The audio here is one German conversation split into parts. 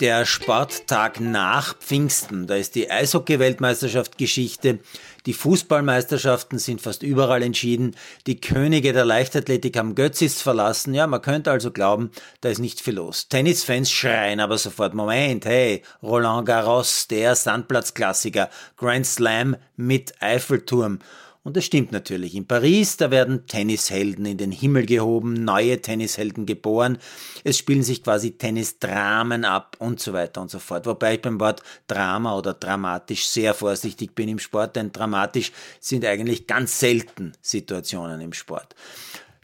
der Sporttag nach Pfingsten. Da ist die Eishockey-Weltmeisterschaft Geschichte. Die Fußballmeisterschaften sind fast überall entschieden. Die Könige der Leichtathletik haben Götzis verlassen. Ja, man könnte also glauben, da ist nicht viel los. Tennisfans schreien aber sofort, Moment, hey, Roland Garros, der Sandplatzklassiker, Grand Slam mit Eiffelturm. Und das stimmt natürlich. In Paris, da werden Tennishelden in den Himmel gehoben, neue Tennishelden geboren. Es spielen sich quasi Tennisdramen ab und so weiter und so fort. Wobei ich beim Wort Drama oder dramatisch sehr vorsichtig bin im Sport, denn dramatisch sind eigentlich ganz selten Situationen im Sport.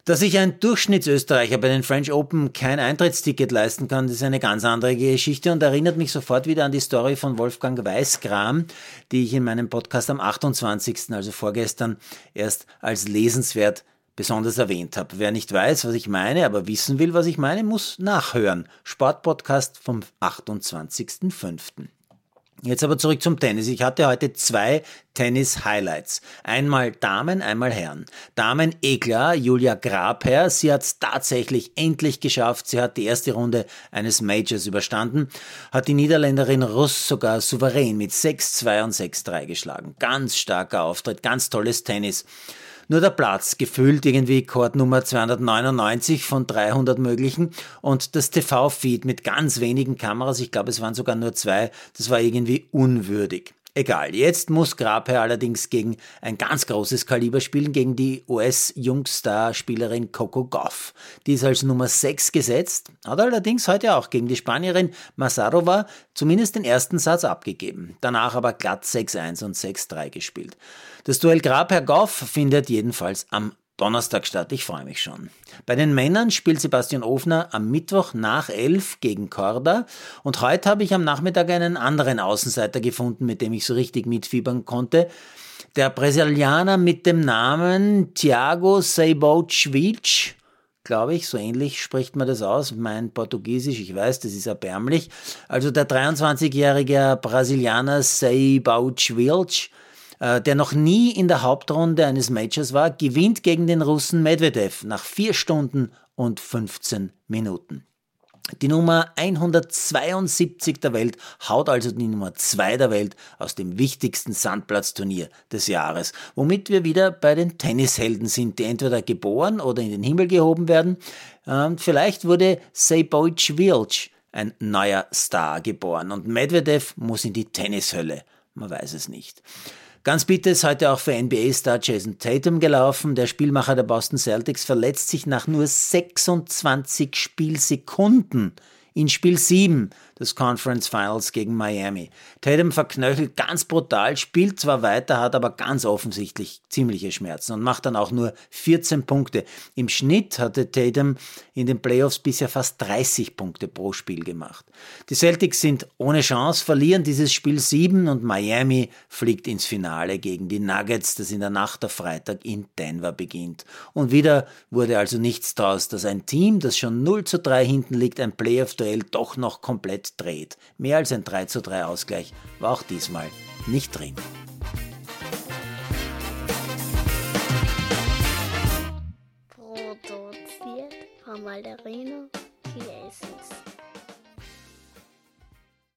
Dass sich ein Durchschnittsösterreicher bei den French Open kein Eintrittsticket leisten kann, ist eine ganz andere Geschichte und erinnert mich sofort wieder an die Story von Wolfgang Weißgram, die ich in meinem Podcast am 28., also vorgestern, erst als lesenswert besonders erwähnt habe. Wer nicht weiß, was ich meine, aber wissen will, was ich meine, muss nachhören. Sportpodcast vom 28.05. Jetzt aber zurück zum Tennis. Ich hatte heute zwei Tennis-Highlights. Einmal Damen, einmal Herren. Damen, eh klar, Julia Grabherr. Sie hat es tatsächlich endlich geschafft. Sie hat die erste Runde eines Majors überstanden, hat die Niederländerin Russ sogar souverän mit 6-2 und 6-3 geschlagen. Ganz starker Auftritt, ganz tolles Tennis. Nur der Platz, gefüllt irgendwie Chord Nummer 299 von 300 möglichen und das TV-Feed mit ganz wenigen Kameras, ich glaube es waren sogar nur zwei, das war irgendwie unwürdig. Egal, jetzt muss Grabherr allerdings gegen ein ganz großes Kaliber spielen, gegen die US-Jungstar-Spielerin Coco Goff. Die ist als Nummer 6 gesetzt, hat allerdings heute auch gegen die Spanierin Masarova zumindest den ersten Satz abgegeben, danach aber glatt 6-1 und 6-3 gespielt. Das Duell Grabherr-Goff findet jedenfalls am Donnerstag statt. Ich freue mich schon. Bei den Männern spielt Sebastian Ofner am Mittwoch nach elf gegen Korda und heute habe ich am Nachmittag einen anderen Außenseiter gefunden, mit dem ich so richtig mitfiebern konnte. Der Brasilianer mit dem Namen Thiago Seibouchwitsch, glaube ich, so ähnlich spricht man das aus. Mein Portugiesisch, ich weiß, das ist erbärmlich. Also der 23-jährige Brasilianer äh, der noch nie in der Hauptrunde eines Majors war, gewinnt gegen den Russen Medvedev nach 4 Stunden und 15 Minuten. Die Nummer 172 der Welt haut also die Nummer 2 der Welt aus dem wichtigsten Sandplatzturnier des Jahres, womit wir wieder bei den Tennishelden sind, die entweder geboren oder in den Himmel gehoben werden. Und vielleicht wurde Sejbojic Vilc ein neuer Star geboren und Medvedev muss in die Tennishölle. Man weiß es nicht. Ganz bitte ist heute auch für NBA-Star Jason Tatum gelaufen. Der Spielmacher der Boston Celtics verletzt sich nach nur 26 Spielsekunden in Spiel 7 des Conference Finals gegen Miami. Tatum verknöchelt ganz brutal, spielt zwar weiter, hat aber ganz offensichtlich ziemliche Schmerzen und macht dann auch nur 14 Punkte. Im Schnitt hatte Tatum in den Playoffs bisher fast 30 Punkte pro Spiel gemacht. Die Celtics sind ohne Chance, verlieren dieses Spiel 7 und Miami fliegt ins Finale gegen die Nuggets, das in der Nacht auf Freitag in Denver beginnt. Und wieder wurde also nichts draus, dass ein Team, das schon 0 zu 3 hinten liegt, ein Playoff-Duell doch noch komplett Halbzeit dreht. Mehr als ein 3 zu 3 Ausgleich war auch diesmal nicht drin. Produziert von Malderino Chiesens.